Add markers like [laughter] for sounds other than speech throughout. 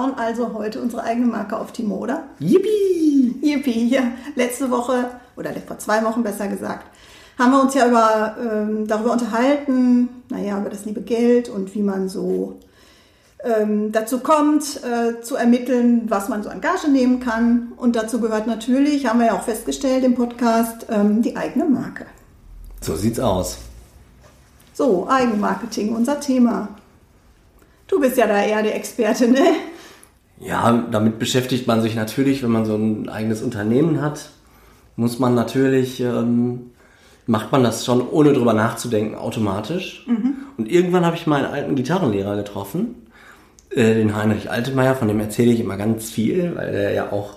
Bauen also heute unsere eigene Marke auf Timo, oder? Yippie! Yippie, ja. Letzte Woche, oder vor zwei Wochen besser gesagt, haben wir uns ja über, ähm, darüber unterhalten, naja, über das liebe Geld und wie man so ähm, dazu kommt, äh, zu ermitteln, was man so an Gage nehmen kann. Und dazu gehört natürlich, haben wir ja auch festgestellt im Podcast, ähm, die eigene Marke. So sieht's aus. So, Eigenmarketing, unser Thema. Du bist ja da eher der Experte, ne? Ja, damit beschäftigt man sich natürlich, wenn man so ein eigenes Unternehmen hat, muss man natürlich, ähm, macht man das schon ohne drüber nachzudenken automatisch. Und irgendwann habe ich meinen alten Gitarrenlehrer getroffen, äh, den Heinrich Altemeyer, von dem erzähle ich immer ganz viel, weil er ja auch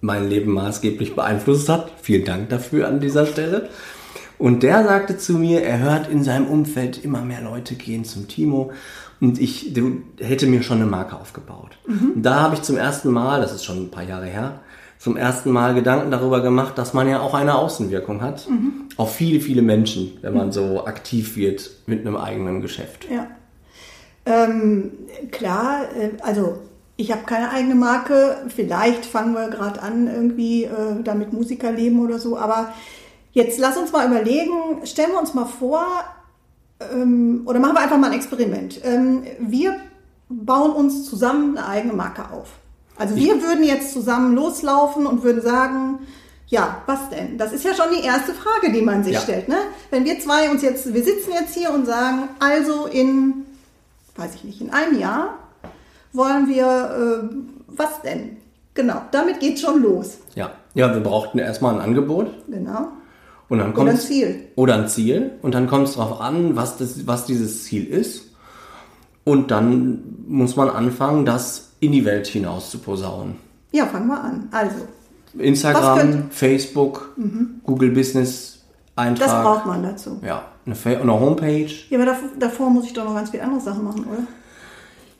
mein Leben maßgeblich beeinflusst hat. Vielen Dank dafür an dieser Stelle. Und der sagte zu mir, er hört in seinem Umfeld immer mehr Leute gehen zum Timo und ich hätte mir schon eine Marke aufgebaut. Und da habe ich zum ersten Mal, das ist schon ein paar Jahre her, zum ersten Mal Gedanken darüber gemacht, dass man ja auch eine Außenwirkung hat auf viele, viele Menschen, wenn man so aktiv wird mit einem eigenen Geschäft. Ja. Ähm, klar, äh, also ich habe keine eigene Marke. Vielleicht fangen wir gerade an, irgendwie äh, damit Musiker leben oder so. Aber jetzt lass uns mal überlegen, stellen wir uns mal vor, ähm, oder machen wir einfach mal ein Experiment. Ähm, wir bauen uns zusammen eine eigene Marke auf. Also wir würden jetzt zusammen loslaufen und würden sagen, ja, was denn? Das ist ja schon die erste Frage, die man sich Ja. stellt. Ne? Wenn wir zwei uns jetzt, wir sitzen jetzt hier und sagen, also in, weiß ich nicht, in einem Jahr wollen wir, äh, was denn? Genau, damit geht's schon los. Ja, ja wir brauchten erstmal ein Angebot Genau. Und dann Oder kommt ein Ziel. Oder ein Ziel. Und dann kommt es darauf an, was, das, was dieses Ziel ist. Und dann muss man anfangen, das in die Welt hinaus zu posaunen. Ja, fangen wir an. Also, Instagram, Facebook, Google Business Eintrag. das braucht man dazu. Ja, eine, eine Homepage. Ja, aber davor, davor muss ich doch noch ganz viele andere Sachen machen, oder?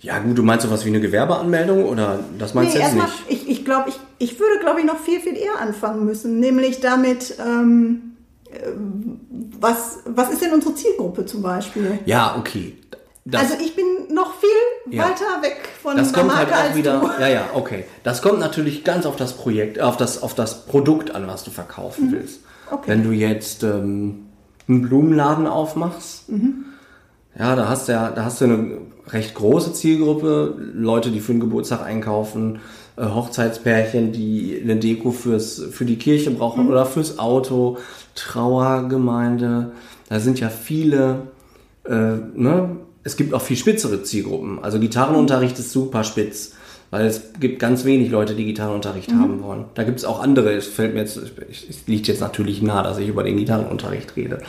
Ja gut, du meinst sowas wie eine Gewerbeanmeldung oder das meinst du jetzt erstmal, nicht? ich, ich glaube, ich, ich würde, glaube ich, noch viel, viel eher anfangen müssen. Nämlich damit, ähm, äh, was, was ist denn unsere Zielgruppe zum Beispiel? Ja, okay. Das, also ich bin noch viel Ja. weiter weg von das der kommt Marke halt auch wieder. du. Ja, ja, okay. Das kommt natürlich ganz auf das Projekt, auf das, auf das Produkt an, was du verkaufen willst. Mhm. Okay. Wenn du jetzt ähm, einen Blumenladen aufmachst, Mhm. ja, da hast du ja, da hast du eine recht große Zielgruppe, Leute, die für den Geburtstag einkaufen, äh, Hochzeitspärchen, die eine Deko fürs, für die Kirche brauchen Mhm. oder fürs Auto, Trauergemeinde. Da sind ja viele äh, ne? es gibt auch viel spitzere Zielgruppen. Also Gitarrenunterricht ist super spitz, weil es gibt ganz wenig Leute, die Gitarrenunterricht haben wollen. Da gibt es auch andere, es fällt mir jetzt, es liegt jetzt natürlich nah, dass ich über den Gitarrenunterricht rede.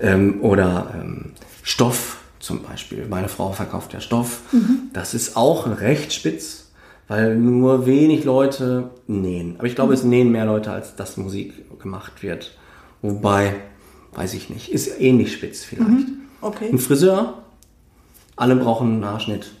Ähm, oder ähm, Stoff zum Beispiel. Meine Frau verkauft ja Stoff. Das ist auch recht spitz, weil nur wenig Leute nähen. Aber ich glaube, es nähen mehr Leute, als dass Musik gemacht wird. Wobei, weiß ich nicht, ist ähnlich spitz vielleicht. Okay. Ein Friseur, alle brauchen einen Haarschnitt.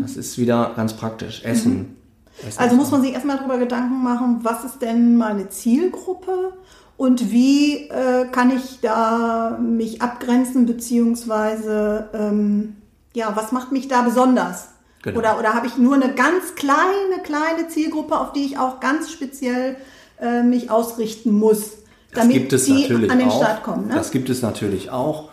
Das ist wieder ganz praktisch. Essen. Essen Also muss man sich erstmal darüber Gedanken machen, was ist denn meine Zielgruppe und wie äh, kann ich da mich abgrenzen, beziehungsweise ähm, ja, was macht mich da besonders? Genau. Oder, oder habe ich nur eine ganz kleine, kleine Zielgruppe, auf die ich auch ganz speziell äh, mich ausrichten muss, damit die an den auch. Start kommen? Ne? Das gibt es natürlich auch.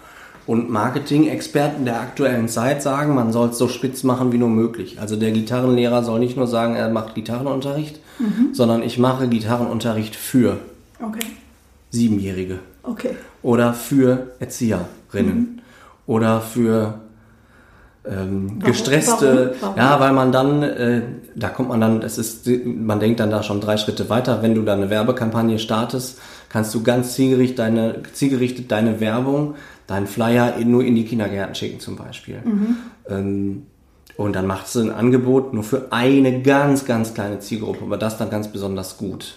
Und Marketing-Experten der aktuellen Zeit sagen, man soll es so spitz machen wie nur möglich. Also der Gitarrenlehrer soll nicht nur sagen, er macht Gitarrenunterricht, Mhm. sondern ich mache Gitarrenunterricht für Okay, Siebenjährige okay. oder für Erzieherinnen oder für ähm, gestresste, Warum? Warum? ja, weil man dann, äh, da kommt man dann, es ist, man denkt dann da schon drei Schritte weiter. Wenn du da eine Werbekampagne startest, kannst du ganz zielgerichtet deine, zielgerichtet deine Werbung, deinen Flyer in, nur in die Kindergärten schicken zum Beispiel. Ähm, Und dann macht sie ein Angebot nur für eine ganz, ganz kleine Zielgruppe, aber das dann ganz besonders gut.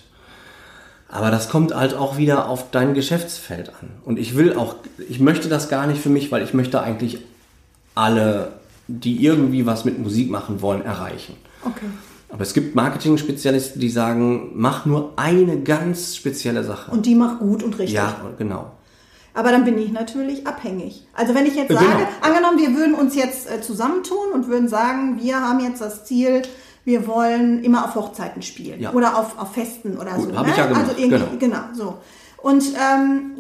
Aber das kommt halt auch wieder auf dein Geschäftsfeld an. Und ich will auch, ich möchte das gar nicht für mich, weil ich möchte eigentlich alle, die irgendwie was mit Musik machen wollen, erreichen. Okay. Aber es gibt Marketing-Spezialisten, die sagen, mach nur eine ganz spezielle Sache. Und die macht gut und richtig. ja, genau. Aber dann bin ich natürlich abhängig. Also wenn ich jetzt Genau. sage, angenommen, wir würden uns jetzt äh, zusammentun und würden sagen, wir haben jetzt das Ziel, wir wollen immer auf Hochzeiten spielen Ja. oder auf, auf Festen oder Gut, so. hab ich ja gemacht, Also irgendwie, genau. genau. so. Und ähm,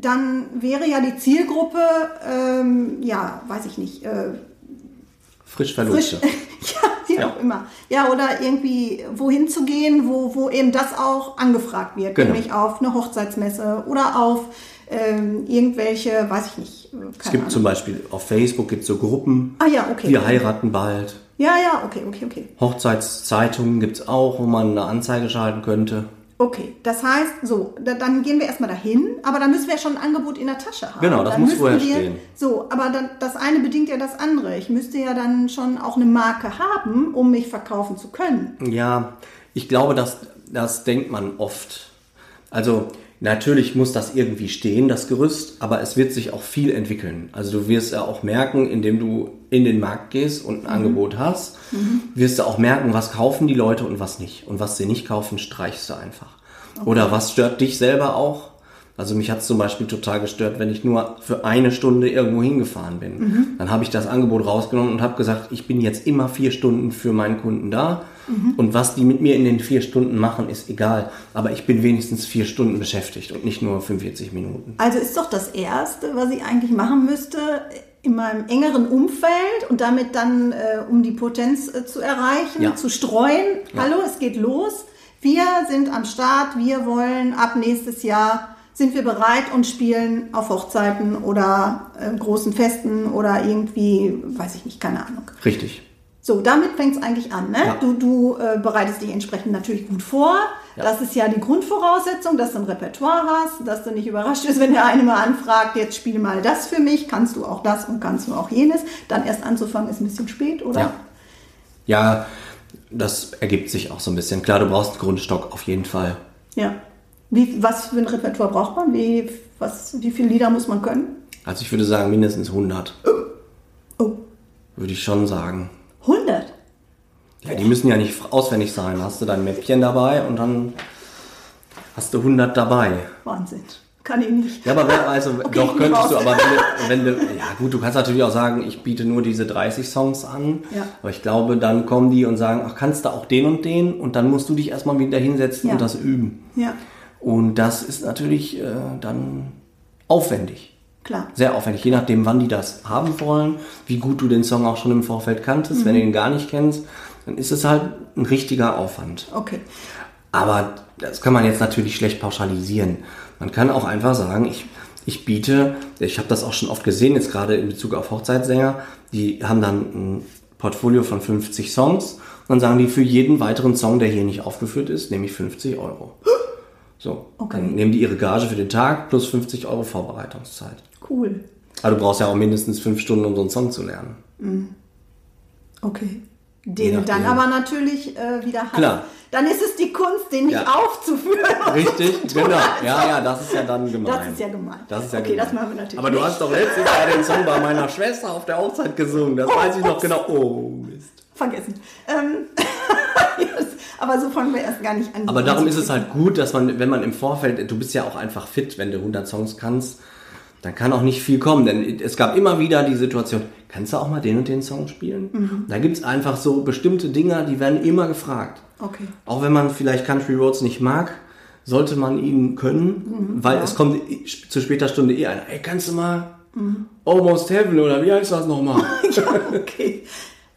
dann wäre ja die Zielgruppe, ähm, ja, weiß ich nicht, äh, Frisch frisch, [laughs] Verlobte. ja, wie Ja. auch immer. Ja, oder irgendwie wohin zu gehen, wo, wo eben das auch angefragt wird, Genau. nämlich auf eine Hochzeitsmesse oder auf ähm, irgendwelche, weiß ich nicht, äh, Es gibt Ahnung. zum Beispiel auf Facebook gibt so Gruppen, Ah ja, okay. wir heiraten bald. Ja, ja, okay, okay, okay. Hochzeitszeitungen gibt es auch, wo man eine Anzeige schalten könnte. Okay, das heißt, so, da, dann gehen wir erstmal dahin, aber dann müssen wir ja schon ein Angebot in der Tasche haben. Genau, das dann muss vorher wir, stehen. So, aber dann, das eine bedingt ja das andere. Ich müsste ja dann schon auch eine Marke haben, um mich verkaufen zu können. Ja, ich glaube, das, das denkt man oft. Also natürlich muss das irgendwie stehen, das Gerüst, aber es wird sich auch viel entwickeln. Also du wirst ja auch merken, indem du in den Markt gehst und ein Angebot hast, wirst du auch merken, was kaufen die Leute und was nicht. Und was sie nicht kaufen, streichst du einfach. Oder was stört dich selber auch? Also mich hat es zum Beispiel total gestört, wenn ich nur für eine Stunde irgendwo hingefahren bin. Dann habe ich das Angebot rausgenommen und habe gesagt, ich bin jetzt immer vier Stunden für meinen Kunden da. Und was die mit mir in den vier Stunden machen, ist egal. Aber ich bin wenigstens vier Stunden beschäftigt und nicht nur 45 Minuten. Also ist doch das Erste, was ich eigentlich machen müsste, in meinem engeren Umfeld und damit dann, äh, um die Potenz äh, zu erreichen, Ja. zu streuen. Hallo, es geht los. Wir sind am Start. Wir wollen ab nächstes Jahr sind wir bereit und spielen auf Hochzeiten oder äh, großen Festen oder irgendwie, weiß ich nicht, keine Ahnung. Richtig. So, damit fängt es eigentlich an. Ne? Ja. Du, du äh, bereitest dich entsprechend natürlich gut vor. Ja. Das ist ja die Grundvoraussetzung, dass du ein Repertoire hast, dass du nicht überrascht bist, wenn der eine mal anfragt, jetzt spiel mal das für mich, kannst du auch das und kannst du auch jenes. Dann erst anzufangen ist ein bisschen spät, oder? Ja. Ja, das ergibt sich auch so ein bisschen. Klar, du brauchst einen Grundstock auf jeden Fall. Ja. Wie, was für ein Repertoire braucht man? Wie, was, wie viele Lieder muss man können? Also ich würde sagen mindestens 100. Oh, Würde ich schon sagen. 100. Ja, die müssen ja nicht auswendig sein. Hast du dein Mäppchen dabei und dann hast du 100 dabei. Wahnsinn. Kann ich nicht. Ja, aber wer, also Okay, [laughs] doch könntest du, aber wenn du, wenn du, ja gut, du kannst natürlich auch sagen, ich biete nur diese 30 Songs an. Ja. Aber ich glaube, dann kommen die und sagen, ach, kannst du auch den und den? Und dann musst du dich erstmal wieder hinsetzen Ja. und das üben. Ja, Und das ist natürlich äh, dann aufwendig. Klar. Sehr aufwendig, je nachdem, wann die das haben wollen, wie gut du den Song auch schon im Vorfeld kanntest. Mhm. Wenn du ihn gar nicht kennst, dann ist es halt ein richtiger Aufwand. Okay. Aber das kann man jetzt natürlich schlecht pauschalisieren. Man kann auch einfach sagen, ich, ich biete, ich habe das auch schon oft gesehen, jetzt gerade in Bezug auf Hochzeitssänger, die haben dann ein Portfolio von 50 Songs und dann sagen die für jeden weiteren Song, der hier nicht aufgeführt ist, nehme ich 50 Euro. [gasps] So, Okay. dann nehmen die ihre Gage für den Tag plus 50 Euro Vorbereitungszeit. Cool. Aber du brauchst ja auch mindestens fünf Stunden, um so einen Song zu lernen. Okay. Je Den du dann aber natürlich äh, wieder hast. Klar. Dann ist es die Kunst, den nicht Ja. aufzuführen. und Richtig, genau. Ja, ja, das ist ja dann gemein. Das ist ja gemein. Das ist ja Okay, gemein. das machen wir natürlich Aber du nicht. hast doch letztes Jahr den Song bei meiner Schwester auf der Hochzeit gesungen. Das weiß ich noch genau. Oh, Mist. Vergessen. Ähm. [laughs] Aber so fangen wir erst gar nicht an. Aber darum ist es halt gut, dass man, wenn man im Vorfeld, du bist ja auch einfach fit, wenn du 100 Songs kannst, dann kann auch nicht viel kommen. Denn es gab immer wieder die Situation, kannst du auch mal den und den Song spielen? Mhm. Da gibt's einfach so bestimmte Dinger, die werden immer gefragt. Okay. Auch wenn man vielleicht Country Roads nicht mag, sollte man ihn können, weil es kommt zu später Stunde eh einer. Ey, kannst du mal Almost Heaven oder wie heißt das nochmal? [laughs] ja, okay.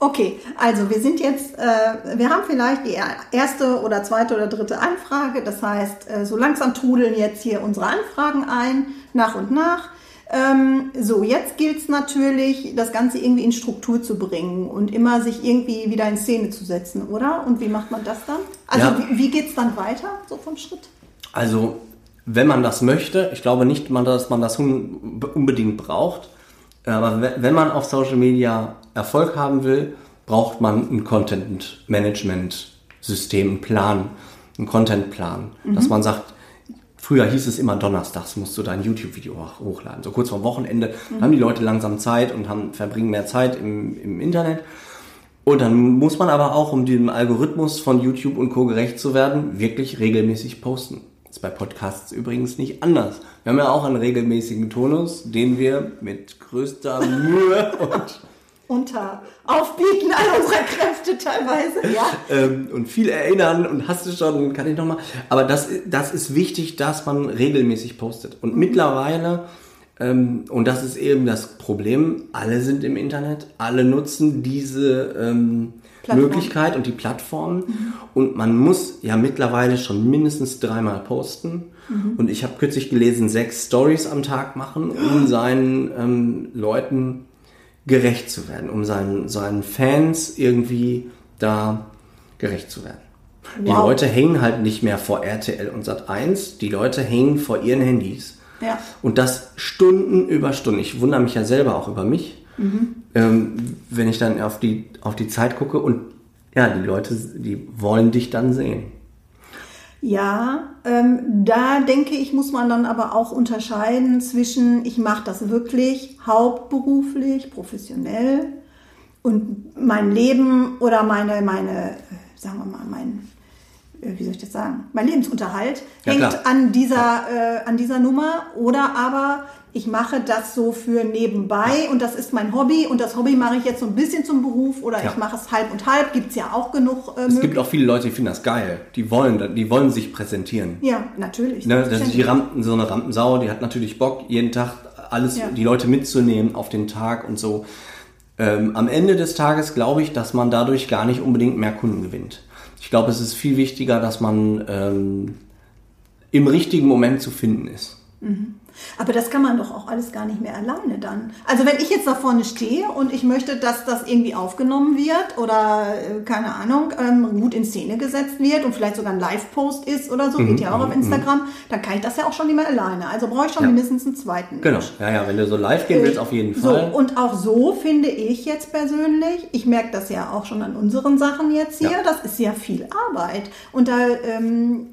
Okay, also wir sind jetzt, äh, wir haben vielleicht die erste oder zweite oder dritte Anfrage. Das heißt, äh, so langsam trudeln jetzt hier unsere Anfragen ein, nach und nach. Ähm, so, jetzt gilt es natürlich, das Ganze irgendwie in Struktur zu bringen und immer sich irgendwie wieder in Szene zu setzen, oder? Und wie macht man das dann? Also Ja. wie, wie geht es dann weiter, so vom Schritt? Also, wenn man das möchte, ich glaube nicht, dass man das un- unbedingt braucht, aber we- wenn man auf Social Media Erfolg haben will, braucht man ein Content-Management-System, einen Plan, einen Content-Plan, mhm. dass man sagt, Früher hieß es immer donnerstags musst du dein YouTube-Video hochladen. So kurz vor Wochenende mhm. haben die Leute langsam Zeit und haben, verbringen mehr Zeit im, im Internet. Und dann muss man aber auch, um dem Algorithmus von YouTube und Co. gerecht zu werden, wirklich regelmäßig posten. Ist bei Podcasts übrigens nicht anders. Wir haben ja auch einen regelmäßigen Tonus, den wir mit größter Mühe [laughs] und unter Aufbieten all unserer Kräfte teilweise, ja. ähm, und viel erinnern und hast du schon, kann ich nochmal. Aber das, das ist wichtig, dass man regelmäßig postet. Und mhm. mittlerweile, ähm, und das ist eben das Problem, alle sind im Internet, alle nutzen diese ähm, Möglichkeit und die Plattform. Mhm. Und man muss ja mittlerweile schon mindestens dreimal posten. Mhm. Und ich habe kürzlich gelesen, sechs Stories am Tag machen, um [gasps] seinen ähm, Leuten gerecht zu werden, um seinen, seinen Fans irgendwie da gerecht zu werden. Wow. Die Leute hängen halt nicht mehr vor RTL und Sat 1, die Leute hängen vor ihren Handys. Ja. Und das Stunden über Stunden. Ich wundere mich ja selber auch über mich, mhm. ähm, wenn ich dann auf die, auf die Zeit gucke und ja, die Leute, die wollen dich dann sehen. Ja, ähm, da denke ich, muss man dann aber auch unterscheiden zwischen, ich mache das wirklich hauptberuflich, professionell und mein Leben oder meine, meine, sagen wir mal, mein, äh, wie soll ich das sagen, mein Lebensunterhalt ja, hängt klar. an dieser, äh, an dieser Nummer oder aber ich mache das so für nebenbei und das ist mein Hobby und das Hobby mache ich jetzt so ein bisschen zum Beruf oder ja. ich mache es halb und halb, gibt es ja auch genug. Äh, es gibt auch viele Leute, die finden das geil. Die wollen, die wollen sich präsentieren. Ja, natürlich. Ne, das ist die Rampen, so eine Rampensau, die hat natürlich Bock, jeden Tag alles, ja. die Leute mitzunehmen auf den Tag und so. Ähm, am Ende des Tages glaube ich, dass man dadurch gar nicht unbedingt mehr Kunden gewinnt. Ich glaube, es ist viel wichtiger, dass man ähm, im richtigen Moment zu finden ist. Mhm. Aber das kann man doch auch alles gar nicht mehr alleine dann. Also wenn ich jetzt da vorne stehe und ich möchte, dass das irgendwie aufgenommen wird oder äh, keine Ahnung, ähm, gut in Szene gesetzt wird und vielleicht sogar ein Live-Post ist oder so, mhm, geht ja auch auf mhm, Instagram, mhm. dann kann ich das ja auch schon nicht mehr alleine. Also brauche ich schon ja. mindestens einen zweiten. Genau, ja, ja, wenn du so live gehen willst, auf jeden Fall. So, und auch so finde ich jetzt persönlich, ich merke das ja auch schon an unseren Sachen jetzt hier, ja. das ist ja viel Arbeit. Und da ähm,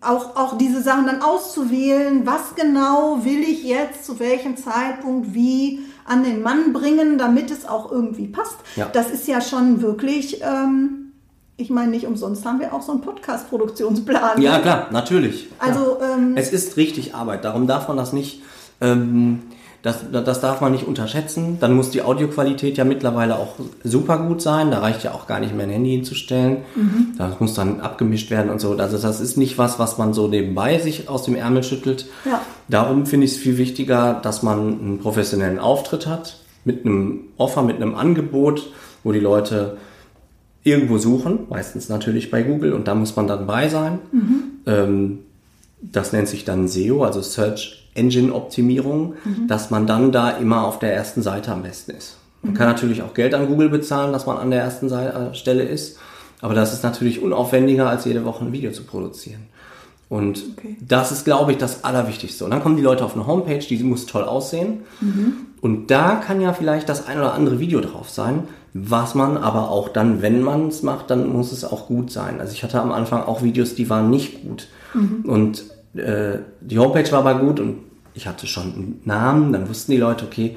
auch, auch diese Sachen dann auszuwählen, was genau will ich jetzt zu welchem Zeitpunkt wie an den Mann bringen, damit es auch irgendwie passt. Ja. Das ist ja schon wirklich, ähm, ich meine, nicht umsonst haben wir auch so einen Podcast-Produktionsplan. Ja, klar, natürlich. Also ja. ähm, es ist richtig Arbeit, darum darf man das nicht. Ähm, das, das darf man nicht unterschätzen. Dann muss die Audioqualität ja mittlerweile auch super gut sein. Da reicht ja auch gar nicht mehr ein Handy hinzustellen. Mhm. Das muss dann abgemischt werden und so. Also das ist nicht was, was man so nebenbei sich aus dem Ärmel schüttelt. Ja. Darum finde ich es viel wichtiger, dass man einen professionellen Auftritt hat, mit einem Offer, mit einem Angebot, wo die Leute irgendwo suchen, meistens natürlich bei Google und da muss man dann bei sein. Mhm. Ähm, das nennt sich dann SEO, also Search Engine-Optimierung, mhm. dass man dann da immer auf der ersten Seite am besten ist. Man mhm. kann natürlich auch Geld an Google bezahlen, dass man an der ersten Seite, äh, Stelle ist, aber das ist natürlich unaufwendiger, als jede Woche ein Video zu produzieren. Und okay. das ist, glaube ich, das Allerwichtigste. Und dann kommen die Leute auf eine Homepage, die muss toll aussehen. Mhm. Und da kann ja vielleicht das ein oder andere Video drauf sein, was man aber auch dann, wenn man es macht, dann muss es auch gut sein. Also ich hatte am Anfang auch Videos, die waren nicht gut. Mhm. Und äh, die Homepage war aber gut und ich hatte schon einen Namen, dann wussten die Leute, okay,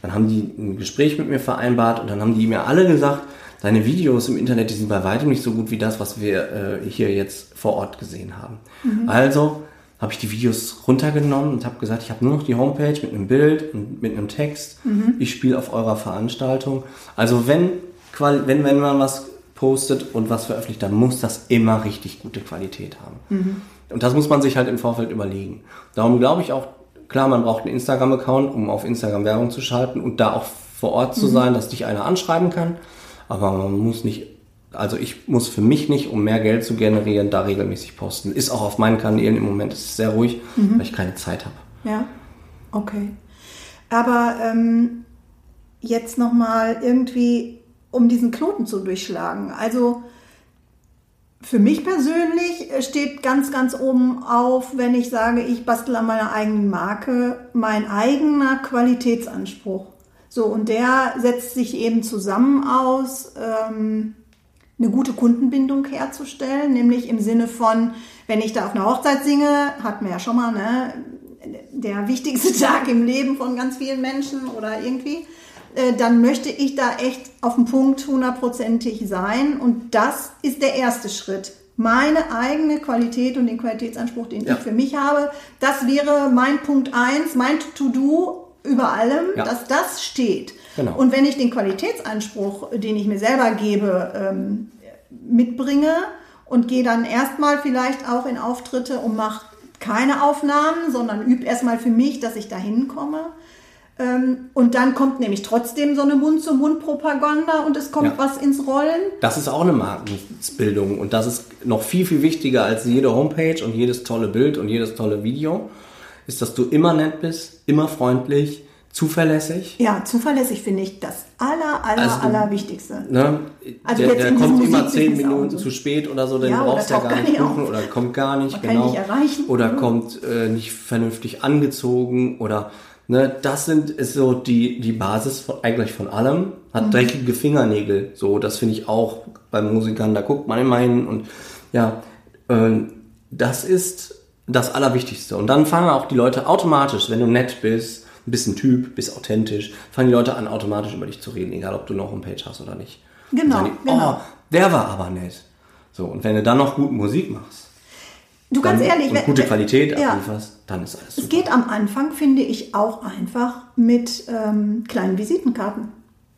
dann haben die ein Gespräch mit mir vereinbart und dann haben die mir alle gesagt, deine Videos im Internet, die sind bei weitem nicht so gut wie das, was wir äh, hier jetzt vor Ort gesehen haben. Mhm. Also habe ich die Videos runtergenommen und habe gesagt, ich habe nur noch die Homepage mit einem Bild und mit einem Text. Mhm. Ich spiele auf eurer Veranstaltung. Also wenn, wenn, wenn man was postet und was veröffentlicht, dann muss das immer richtig gute Qualität haben. Mhm. Und das muss man sich halt im Vorfeld überlegen. Darum glaube ich auch, Klar, man braucht einen Instagram-Account, um auf Instagram Werbung zu schalten und da auch vor Ort zu mhm. sein, dass dich einer anschreiben kann. Aber man muss nicht, also ich muss für mich nicht, um mehr Geld zu generieren, da regelmäßig posten. Ist auch auf meinen Kanälen im Moment ist sehr ruhig, mhm. weil ich keine Zeit habe. Ja, okay. Aber ähm, jetzt nochmal irgendwie, um diesen Knoten zu durchschlagen. Also für mich persönlich steht ganz, ganz oben auf, wenn ich sage, ich bastel an meiner eigenen Marke, mein eigener Qualitätsanspruch. So, und der setzt sich eben zusammen aus, ähm, eine gute Kundenbindung herzustellen, nämlich im Sinne von, wenn ich da auf einer Hochzeit singe, hatten wir ja schon mal, ne, der wichtigste [laughs] Tag im Leben von ganz vielen Menschen oder irgendwie, äh, dann möchte ich da echt auf den Punkt hundertprozentig sein. Und das ist der erste Schritt. Meine eigene Qualität und den Qualitätsanspruch, den ja. ich für mich habe, das wäre mein Punkt eins, mein To-Do über allem, ja. dass das steht. Genau. Und wenn ich den Qualitätsanspruch, den ich mir selber gebe, ähm, mitbringe und gehe dann erstmal vielleicht auch in Auftritte und mache keine Aufnahmen, sondern übe erstmal für mich, dass ich da hinkomme. Ähm, und dann kommt nämlich trotzdem so eine Mund-zu-Mund-Propaganda und es kommt ja. was ins Rollen. Das ist auch eine Markenbildung und das ist noch viel, viel wichtiger als jede Homepage und jedes tolle Bild und jedes tolle Video, ist, dass du immer nett bist, immer freundlich, zuverlässig. Ja, zuverlässig finde ich das aller, aller, also, allerwichtigste. Ne, also der, der kommt immer zehn Minuten so. zu spät oder so, den ja, brauchst du ja gar nicht buchen oder kommt gar nicht, Man genau. Nicht erreichen. Oder mhm. kommt äh, nicht vernünftig angezogen oder ne, das sind ist so die die Basis von, eigentlich von allem. Hat mhm. dreckige Fingernägel, so das finde ich auch bei Musikern. Da guckt man immer hin und ja, äh, das ist das Allerwichtigste. Und dann fangen auch die Leute automatisch, wenn du nett bist, ein bisschen Typ, bist authentisch, fangen die Leute an, automatisch über dich zu reden, egal ob du noch eine Page hast oder nicht. Genau, die, genau. Oh, der war aber nett. So, und wenn du dann noch gute Musik machst, Du ganz ehrlich, und gute Qualität ja, ablieferst, dann ist alles super. Es geht am Anfang, finde ich, auch einfach mit ähm, kleinen Visitenkarten.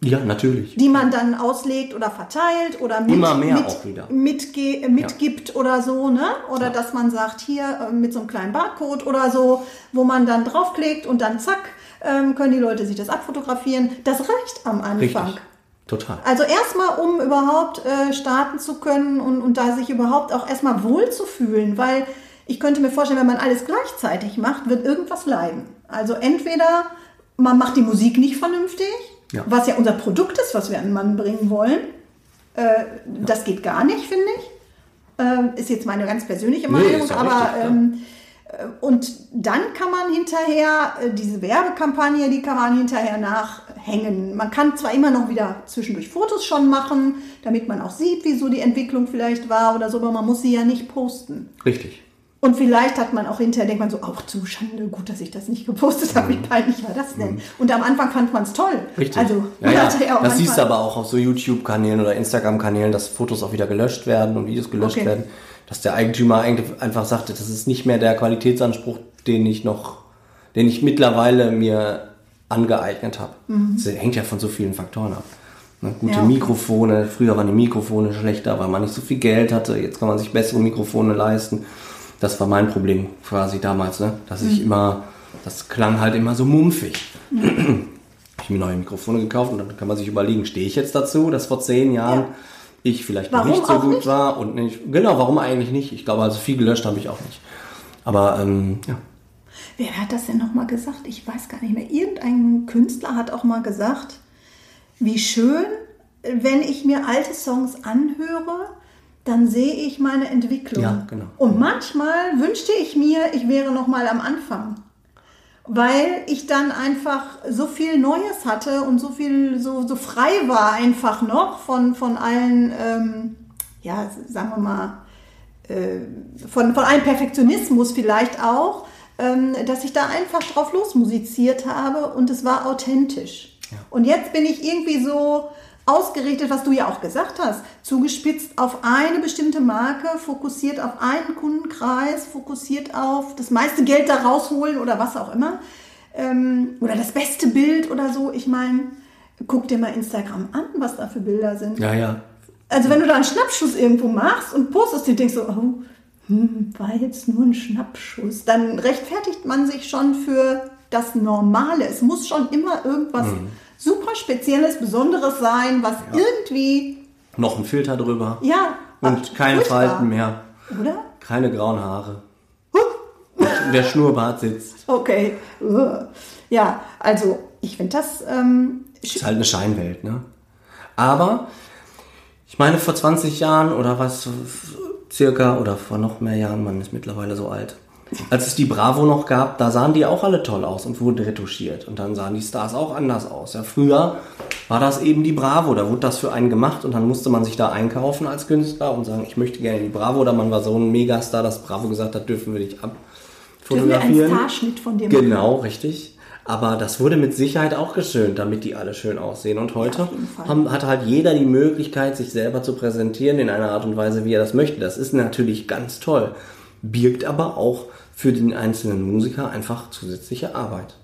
Ja, natürlich. Die man dann auslegt oder verteilt oder mit, Immer mehr mit, auch wieder. Mitge mitgibt ja. oder so, ne? Oder ja. dass man sagt, hier äh, mit so einem kleinen Barcode oder so, wo man dann draufklickt und dann zack, ähm, können die Leute sich das abfotografieren. Das reicht am Anfang. Richtig. Total. Also erstmal, um überhaupt äh, starten zu können und, und da sich überhaupt auch erstmal wohl zu fühlen, weil ich könnte mir vorstellen, wenn man alles gleichzeitig macht, wird irgendwas leiden. Also entweder man macht die Musik nicht vernünftig, ja. was ja unser Produkt ist, was wir an den Mann bringen wollen. Äh, ja. Das geht gar nicht, finde ich. Äh, ist jetzt meine ganz persönliche Meinung, nee, aber richtig, ähm, äh, und dann kann man hinterher, äh, diese Werbekampagne, die kann man hinterher nachhängen. Man kann zwar immer noch wieder zwischendurch Fotos schon machen, damit man auch sieht, wie so die Entwicklung vielleicht war oder so, aber man muss sie ja nicht posten. Richtig. Und vielleicht hat man auch hinterher, denkt man so, auch zu Schande, gut, dass ich das nicht gepostet habe, wie mhm. peinlich war das denn? Mhm. Und am Anfang fand man es toll. Richtig. Also, ja, ja. [laughs] das siehst du aber auch auf so YouTube-Kanälen oder Instagram-Kanälen, dass Fotos auch wieder gelöscht werden und Videos gelöscht okay. werden. Dass der Eigentümer eigentlich einfach sagte, das ist nicht mehr der Qualitätsanspruch, den ich noch, den ich mittlerweile mir angeeignet habe. Mhm. Das hängt ja von so vielen Faktoren ab. Ne, gute ja. Mikrofone, früher waren die Mikrofone schlechter, weil man nicht so viel Geld hatte, jetzt kann man sich bessere Mikrofone leisten das war mein Problem quasi damals, ne? dass ich mhm. immer, das klang halt immer so mumpfig. Mhm. Habe ich mir neue Mikrofone gekauft und dann kann man sich überlegen, stehe ich jetzt dazu, dass vor zehn Jahren ja. ich vielleicht warum noch nicht so gut nicht? war und nicht. Genau, warum eigentlich nicht? Ich glaube, also viel gelöscht habe ich auch nicht. Aber ähm, ja. Wer hat das denn nochmal gesagt? Ich weiß gar nicht mehr. Irgendein Künstler hat auch mal gesagt, wie schön, wenn ich mir alte Songs anhöre, dann sehe ich meine Entwicklung. Ja, genau. Und manchmal wünschte ich mir, ich wäre noch mal am Anfang, weil ich dann einfach so viel Neues hatte und so viel so, so frei war einfach noch von von allen, ähm, ja, sagen wir mal, äh, von von einem Perfektionismus vielleicht auch, ähm, dass ich da einfach drauf losmusiziert habe und es war authentisch. Ja. Und jetzt bin ich irgendwie so ausgerichtet, was du ja auch gesagt hast, zugespitzt auf eine bestimmte Marke, fokussiert auf einen Kundenkreis, fokussiert auf das meiste Geld da rausholen oder was auch immer. Ähm, oder das beste Bild oder so. Ich meine, guck dir mal Instagram an, was da für Bilder sind. Ja, ja. Also wenn du da einen Schnappschuss irgendwo machst und postest dir, denkst du, oh, hm, war jetzt nur ein Schnappschuss, dann rechtfertigt man sich schon für das Normale. Es muss schon immer irgendwas mhm super Spezielles, Besonderes sein, was ja. irgendwie. Noch ein Filter drüber. Ja. Und keine. Falten mehr. Oder? Keine grauen Haare. Der Schnurrbart sitzt. [laughs] Okay. Ja, also ich finde das. Ähm, ist halt eine Scheinwelt, ne? Aber ich meine, vor 20 Jahren oder was, circa, oder vor noch mehr Jahren, man ist mittlerweile so alt, als es die Bravo noch gab, da sahen die auch alle toll aus und wurden retuschiert. Und dann sahen die Stars auch anders aus. Ja, früher war das eben die Bravo, da wurde das für einen gemacht und dann musste man sich da einkaufen als Künstler und sagen, ich möchte gerne die Bravo. Oder man war so ein Megastar, dass Bravo gesagt hat, dürfen wir nicht abfotografieren. Dürfen wir einen Starschnitt von dir machen? Genau, richtig. Aber das wurde mit Sicherheit auch geschönt, damit die alle schön aussehen. Und heute haben, hat halt jeder die Möglichkeit, sich selber zu präsentieren in einer Art und Weise, wie er das möchte. Das ist natürlich ganz toll, birgt aber auch für den einzelnen Musiker einfach zusätzliche Arbeit.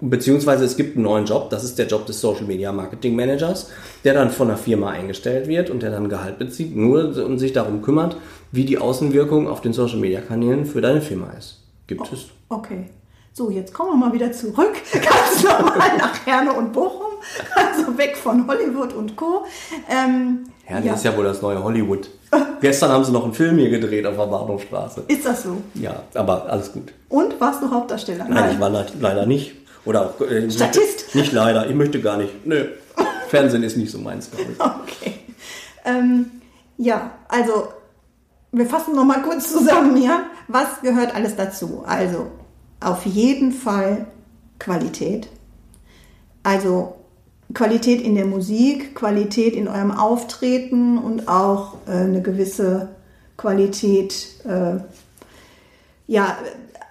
Beziehungsweise es gibt einen neuen Job, das ist der Job des Social Media Marketing Managers, der dann von einer Firma eingestellt wird und der dann Gehalt bezieht, nur und sich darum kümmert, wie die Außenwirkung auf den Social Media Kanälen für deine Firma ist. Gibt oh, es. Okay. So, jetzt kommen wir mal wieder zurück, [laughs] ganz normal nach Herne und Bochum, [laughs] also weg von Hollywood und Co. Ähm, Herne ja. ist ja wohl das neue Hollywood. [laughs] Gestern haben sie noch einen Film hier gedreht auf der Bahnhofstraße. Ist das so? Ja, aber alles gut. Und warst du Hauptdarsteller? Nein, Nein. ich war leider nicht. Oder auch, äh, Statist? [laughs] Nicht leider, ich möchte gar nicht. Nö, Fernsehen ist nicht so meins, glaube ich. Okay. Ähm, ja, also wir fassen noch mal kurz zusammen hier. Was gehört alles dazu? Also auf jeden Fall Qualität. Also Qualität in der Musik, Qualität in eurem Auftreten und auch äh, eine gewisse Qualität, äh, ja,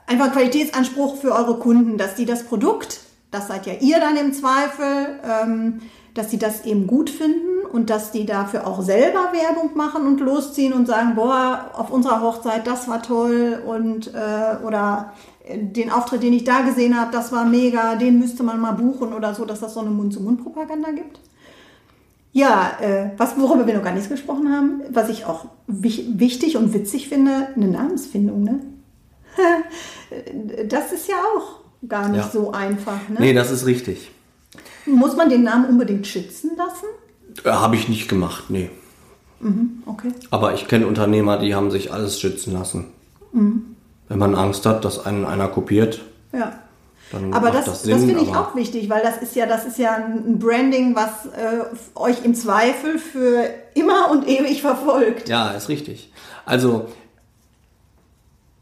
einfach Qualitätsanspruch für eure Kunden, dass die das Produkt, das seid ja ihr dann im Zweifel, ähm, dass sie das eben gut finden und dass die dafür auch selber Werbung machen und losziehen und sagen, boah, auf unserer Hochzeit, das war toll und äh, oder den Auftritt, den ich da gesehen habe, das war mega, den müsste man mal buchen oder so, dass das so eine Mund-zu-Mund-Propaganda gibt. Ja, äh, was, worüber wir noch gar nicht gesprochen haben, was ich auch wichtig und witzig finde, eine Namensfindung. Ne? [laughs] das ist ja auch gar nicht ja. so einfach. Ne? Nee, das ist richtig. Muss man den Namen unbedingt schützen lassen? Äh, Habe ich nicht gemacht, nee. Mhm, okay. Aber ich kenne Unternehmer, die haben sich alles schützen lassen. Mhm wenn man Angst hat, dass einen einer kopiert. Ja. Dann aber das, das, das finde ich auch wichtig, weil das ist ja, das ist ja ein Branding, was äh, euch im Zweifel für immer und ewig verfolgt. Ja, ist richtig. Also,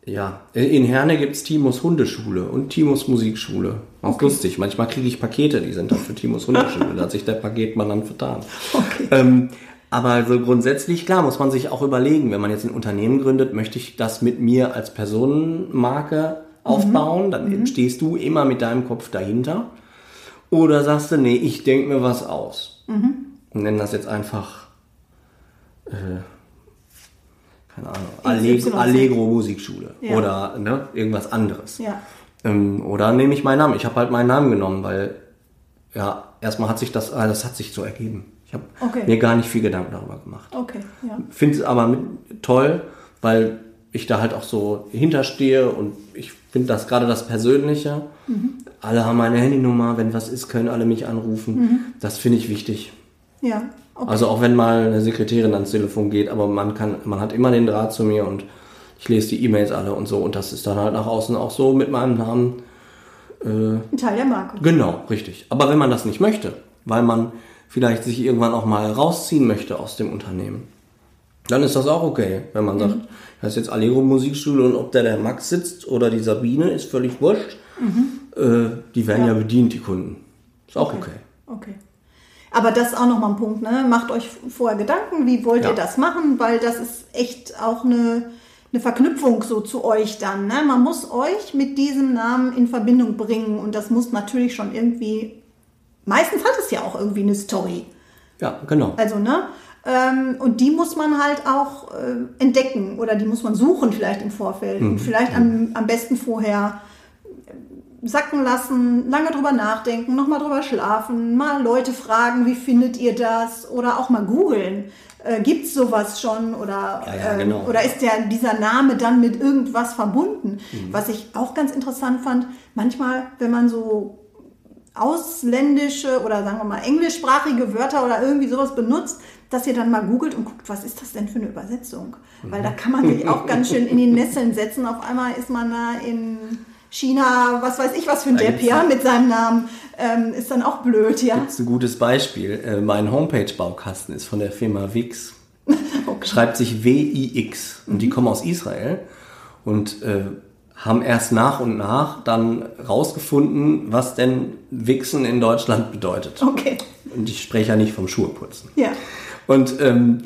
ja, in Herne gibt es Timos Hundeschule und Timos Musikschule. Auch okay. lustig. Manchmal kriege ich Pakete, die sind dann für Timos Hundeschule. [laughs] da hat sich der Paketmann dann vertan. Okay. Ähm, aber so grundsätzlich, klar, muss man sich auch überlegen, wenn man jetzt ein Unternehmen gründet, möchte ich das mit mir als Personenmarke aufbauen, mhm. dann mhm. stehst du immer mit deinem Kopf dahinter. Oder sagst du, nee, ich denke mir was aus. Mhm. Und nenn das jetzt einfach, äh, keine Ahnung, Allegro, Allegro Musikschule ja. oder ne, irgendwas anderes. Ja. Ähm, oder nehme ich meinen Namen. Ich habe halt meinen Namen genommen, weil ja, erstmal hat sich das, das hat sich so ergeben. Ich habe okay. mir gar nicht viel Gedanken darüber gemacht. Okay, ja. Finde es aber mit, toll, weil ich da halt auch so hinterstehe und ich finde das gerade das Persönliche. Mhm. Alle haben meine Handynummer, wenn was ist, können alle mich anrufen. Mhm. Das finde ich wichtig. Ja. Okay. Also auch wenn mal eine Sekretärin ans Telefon geht, aber man kann, man hat immer den Draht zu mir und ich lese die E-Mails alle und so und das ist dann halt nach außen auch so mit meinem Namen. Äh, Ein Teil der Marke. Genau, richtig. Aber wenn man das nicht möchte, weil man vielleicht sich irgendwann auch mal rausziehen möchte aus dem Unternehmen, dann ist das auch okay, wenn man mhm. sagt, das ist jetzt Allegro Musikschule und ob da der Max sitzt oder die Sabine, ist völlig wurscht. Mhm. Äh, die werden ja. ja. bedient, die Kunden. Ist auch okay. Okay. okay. Aber das ist auch nochmal ein Punkt, ne? Macht euch vorher Gedanken, wie wollt ja. ihr das machen, weil das ist echt auch eine, eine Verknüpfung so zu euch dann. Ne? Man muss euch mit diesem Namen in Verbindung bringen und das muss natürlich schon irgendwie meistens hat es ja auch irgendwie eine Story. Ja, genau. Also, ne? Ähm, und die muss man halt auch äh, entdecken oder die muss man suchen vielleicht im Vorfeld mhm. und vielleicht am, am besten vorher äh, sacken lassen, lange drüber nachdenken, nochmal drüber schlafen, mal Leute fragen, wie findet ihr das oder auch mal googeln. Äh, Gibt es sowas schon oder, ja, ja, genau. äh, oder ist der, dieser Name dann mit irgendwas verbunden? Mhm. Was ich auch ganz interessant fand, manchmal, wenn man so ausländische oder sagen wir mal englischsprachige Wörter oder irgendwie sowas benutzt, dass ihr dann mal googelt und guckt, was ist das denn für eine Übersetzung? Weil da kann man sich auch [laughs] ganz schön in die Nesseln setzen. Auf einmal ist man da in China, was weiß ich was für ein Depp, ja, mit seinem Namen. Ähm, ist dann auch blöd, ja. Das ist ein gutes Beispiel. Äh, mein Homepage-Baukasten ist von der Firma Wix. [laughs] okay. Schreibt sich W-I-X und mhm. die kommen aus Israel. und äh, haben erst nach und nach dann rausgefunden, was denn Wichsen in Deutschland bedeutet. Okay. Und ich spreche ja nicht vom Schuheputzen. Ja. Und ähm,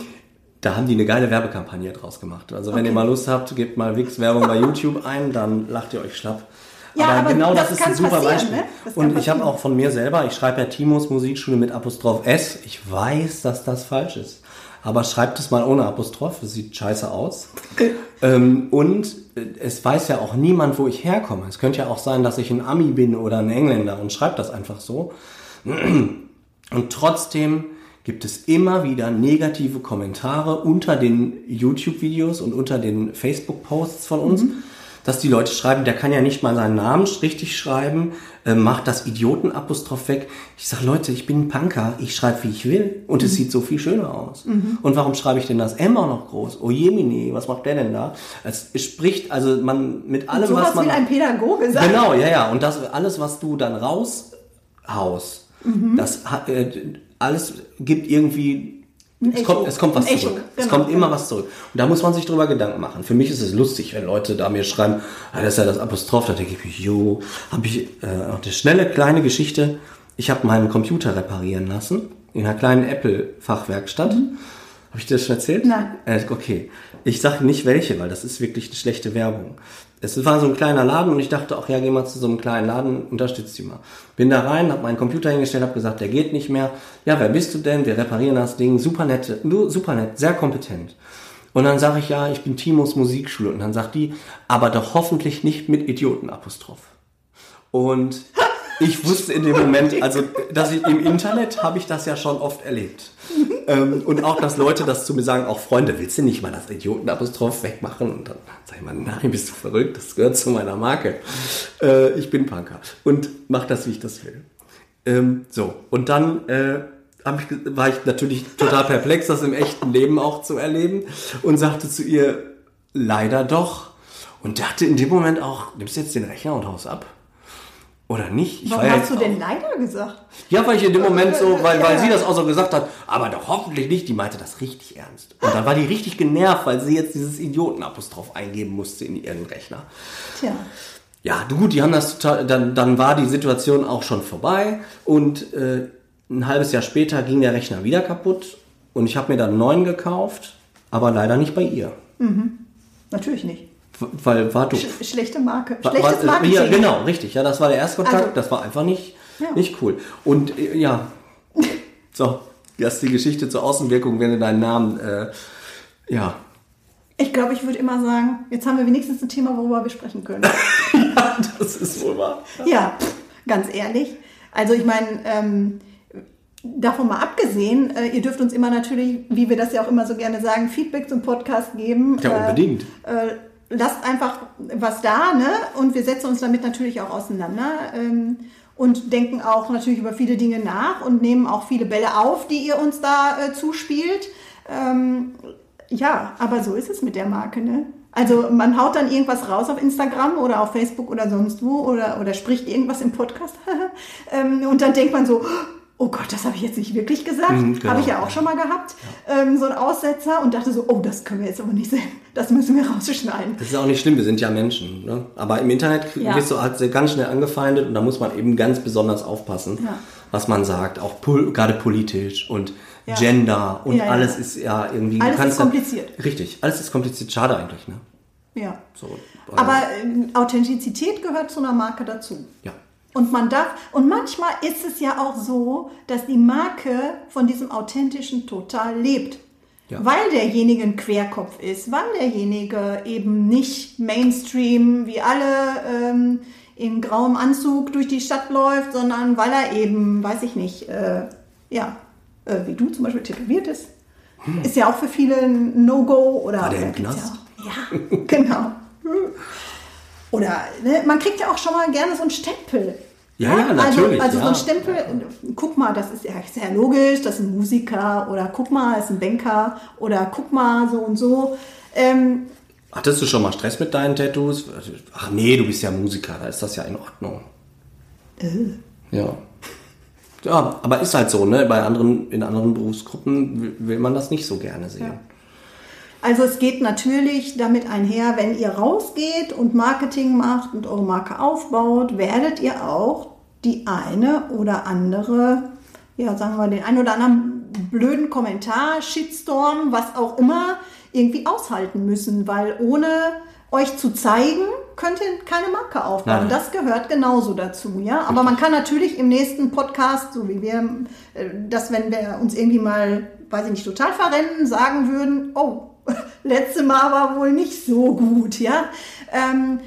da haben die eine geile Werbekampagne draus gemacht. Also wenn Okay. ihr mal Lust habt, gebt mal Wix-Werbung bei YouTube ein, dann lacht ihr euch schlapp. Ja, aber genau das das, ist ein super Beispiel. ne? Und ich habe auch von mir selber, ich schreibe ja Timos Musikschule mit Apostroph S. Ich weiß, dass das falsch ist. Aber schreibt es mal ohne Apostroph, das sieht scheiße aus. Ähm, und äh, es weiß ja auch niemand, wo ich herkomme. Es könnte ja auch sein, dass ich ein Ami bin oder ein Engländer und schreibt das einfach so. Und trotzdem gibt es immer wieder negative Kommentare unter den YouTube-Videos und unter den Facebook-Posts von uns, dass die Leute schreiben, der kann ja nicht mal seinen Namen richtig schreiben, äh, macht das Idioten-Apostroph weg. Ich sage, Leute, ich bin ein Punker, ich schreibe, wie ich will und es sieht so viel schöner aus. Und warum schreibe ich denn das M auch noch groß? Oh jemine, was macht der denn da? Es spricht, also man mit allem, So was was man... will ein Pädagoge sagen. Genau, ja, ja. Und das alles, was du dann raushaust, Mhm. das äh, alles gibt irgendwie. Es kommt, es kommt was Echo, zurück. es genau, kommt immer genau. was zurück. Und da muss man sich drüber Gedanken machen. Für mich ist es lustig, wenn Leute da mir schreiben, ah, das ist ja das Apostroph, da denke ich jo, habe ich äh, eine schnelle kleine Geschichte. Ich habe meinen Computer reparieren lassen in einer kleinen Apple-Fachwerkstatt. Habe ich dir das schon erzählt? Mhm. Nein. Äh, okay. Ich sage nicht welche, weil das ist wirklich eine schlechte Werbung. Es war so ein kleiner Laden und ich dachte, ach ja, geh mal zu so einem kleinen Laden, unterstützt die mal. Bin da rein, habe meinen Computer hingestellt, habe gesagt, der geht nicht mehr. Ja, wer bist du denn? Wir reparieren das Ding. Super nett, super nett, sehr kompetent. Und dann sage ich, ja, ich bin Timos Musikschule. Und dann sagt die, aber doch hoffentlich nicht mit Idiotenapostroph. Und ich wusste in dem Moment, also dass ich im Internet habe ich das ja schon oft erlebt. Ähm, und auch, dass Leute das zu mir sagen, auch Freunde, willst du nicht mal das Idiotenapostroph wegmachen? Und dann sage ich mal, nein, bist du verrückt, das gehört zu meiner Marke. Äh, ich bin Punker und mach das, wie ich das will. Ähm, so, und dann äh, ich, war ich natürlich total perplex, das im echten Leben auch zu erleben und sagte zu ihr, leider doch. Und dachte in dem Moment auch, nimmst du jetzt den Rechner und haust ab? Oder nicht? Ich Warum ja hast du denn leider gesagt? ja, weil ich in dem Moment so, weil, weil Ja. sie das auch so gesagt hat, aber doch hoffentlich nicht, die meinte das richtig ernst. Und dann war die richtig genervt, weil sie jetzt dieses Idiotenapostroph eingeben musste in ihren Rechner. Tja. Ja, du gut, die haben das total, dann, dann war die Situation auch schon vorbei und äh, ein halbes Jahr später ging der Rechner wieder kaputt und ich habe mir dann einen neuen gekauft, aber leider nicht bei ihr. Natürlich nicht. Weil war doof. Sch schlechte Marke. Schlechtes war- Marketing. Ja, genau, richtig. Ja, das war der Erstkontakt. Also- das war einfach nicht, Ja. nicht cool. Und äh, ja, [laughs] so, das ist die Geschichte zur Außenwirkung, wenn du deinen Namen, äh, ja, Ich glaube, ich würde immer sagen, jetzt haben wir wenigstens ein Thema, worüber wir sprechen können. [laughs] ja, das ist wohl wahr. ja, pff, ganz ehrlich. Also ich meine, ähm, davon mal abgesehen, äh, ihr dürft uns immer natürlich, wie wir das ja auch immer so gerne sagen, Feedback zum Podcast geben. Ja, Äh, unbedingt. äh, lasst einfach was da, ne? Und wir setzen uns damit natürlich auch auseinander ähm, und denken auch natürlich über viele Dinge nach und nehmen auch viele Bälle auf, die ihr uns da äh, zuspielt. Ähm, ja, aber so ist es mit der Marke, ne? Also man haut dann irgendwas raus auf Instagram oder auf Facebook oder sonst wo oder, oder spricht irgendwas im Podcast [laughs] ähm, und dann denkt man so, Gott, das habe ich jetzt nicht wirklich gesagt. Mhm, genau. Habe ich ja auch schon mal gehabt, ähm, so ein Aussetzer und dachte so, oh, das können wir jetzt aber nicht sehen. Das müssen wir rausschneiden. Das ist auch nicht schlimm, wir sind ja Menschen. Ne? Aber im Internet Ja. wirst du halt ganz schnell angefeindet und da muss man eben ganz besonders aufpassen, Ja. was man sagt. Auch pol gerade politisch und Ja. Gender und Ja, ja. alles ist ja irgendwie... Alles ist kannst da- kompliziert. Richtig, alles ist kompliziert. Schade eigentlich, ne? Ja. So, äh, Aber ähm, Authentizität gehört zu einer Marke dazu. Ja. Und man darf, und manchmal ist es ja auch so, dass die Marke von diesem Authentischen total lebt. Ja. Weil derjenige ein Querkopf ist, weil derjenige eben nicht Mainstream wie alle ähm, in grauem Anzug durch die Stadt läuft, sondern weil er eben, weiß ich nicht, äh, ja, äh, wie du zum Beispiel tätowiert ist. Ist ja auch für viele ein No-Go oder. War der im Knast? Ja, ja, [laughs] genau. [laughs] Oder ne, man kriegt ja auch schon mal gerne so einen Stempel. Ja, ja, natürlich, Also, also so ja. ein Stempel, guck mal, das ist ja sehr logisch, das ist ein Musiker oder guck mal, das ist ein Banker oder guck mal so und so. Ähm, Hattest du schon mal Stress mit deinen Tattoos? Ach nee, du bist ja Musiker, da ist das ja in Ordnung. Ja. Ja, aber ist halt so, ne? Bei anderen, in anderen Berufsgruppen will- will man das nicht so gerne sehen. Also es geht natürlich damit einher, wenn ihr rausgeht und Marketing macht und eure Marke aufbaut, werdet ihr auch die eine oder andere, ja sagen wir den einen oder anderen blöden Kommentar, Shitstorm, was auch immer, irgendwie aushalten müssen, weil ohne euch zu zeigen, könnt ihr keine Marke aufbauen. Nein. Das gehört genauso dazu, ja. Aber man kann natürlich im nächsten Podcast, so wie wir, äh, dass wenn wir uns irgendwie mal, weiß ich nicht, total verrennen, sagen würden, oh, [laughs] letzte Mal war wohl nicht so gut, ja. Ähm,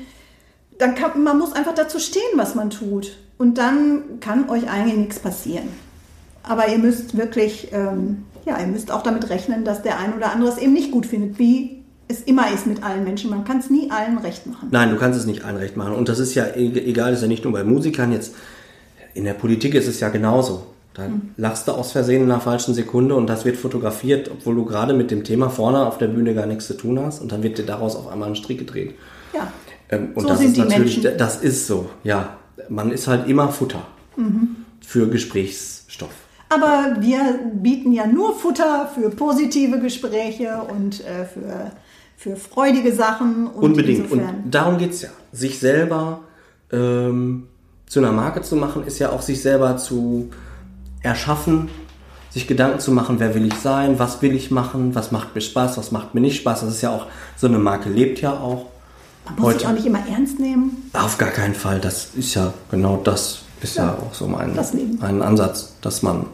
dann kann, man muss einfach dazu stehen, was man tut. Und dann kann euch eigentlich nichts passieren. Aber ihr müsst wirklich, ähm, ja, ihr müsst auch damit rechnen, dass der ein oder andere es eben nicht gut findet, wie es immer ist mit allen Menschen. Man kann es nie allen recht machen. Nein, du kannst es nicht allen recht machen. Und das ist ja e- egal, ist ja nicht nur bei Musikern jetzt. In der Politik ist es ja genauso. Da lachst du aus Versehen in einer falschen Sekunde und das wird fotografiert, obwohl du gerade mit dem Thema vorne auf der Bühne gar nichts zu tun hast und dann wird dir daraus auf einmal ein Strick gedreht. Ja. Ähm, und So das sind ist die natürlich, Menschen. das ist so, ja. Man ist halt immer Futter Mhm. für Gesprächsstoff. Aber wir bieten ja nur Futter für positive Gespräche und äh, für, für freudige Sachen. Und Unbedingt. Und darum geht's ja. Sich selber ähm, zu einer Marke zu machen, ist ja auch sich selber zu erschaffen, sich Gedanken zu machen, wer will ich sein, was will ich machen, was macht mir Spaß, was macht mir nicht Spaß. Das ist ja auch, so eine Marke lebt ja auch. man muss sich auch nicht immer ernst nehmen. Auf gar keinen Fall. Das ist ja genau das ist ja, Ja, auch so mein, ein Ansatz, dass man,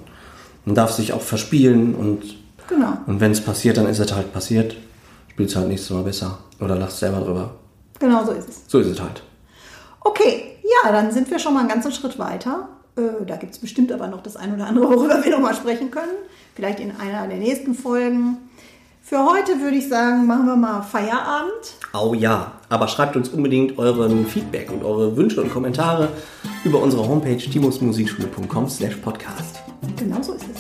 man darf sich auch verspielen und, Genau. und wenn es passiert, dann ist es halt passiert. Spielst halt nächstes Mal besser oder lachst selber drüber. Genau so ist es. So ist es halt. Okay, ja, dann sind wir schon mal einen ganzen Schritt weiter. Äh, da gibt es bestimmt aber noch das ein oder andere, worüber wir noch mal sprechen können. Vielleicht in einer der nächsten Folgen. Für heute würde ich sagen, machen wir mal Feierabend. Oh ja, aber schreibt uns unbedingt euren Feedback und eure Wünsche und Kommentare über unsere Homepage timusmusikschule.com slash podcast. Genau so ist es.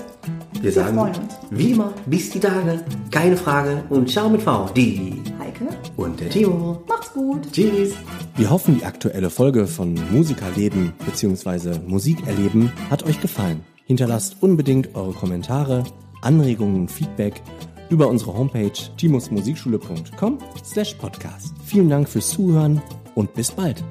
Wir Wir sagen, freuen uns. wie immer, bis die Tage, keine Frage und ciao mit V, die Heike, und der Timo. macht's gut. Tschüss. Wir hoffen, die aktuelle Folge von Musikerleben bzw. Musikerleben hat euch gefallen. Hinterlasst unbedingt eure Kommentare, Anregungen und Feedback über unsere Homepage timusmusikschule.com slash podcast. Vielen Dank fürs Zuhören und bis bald.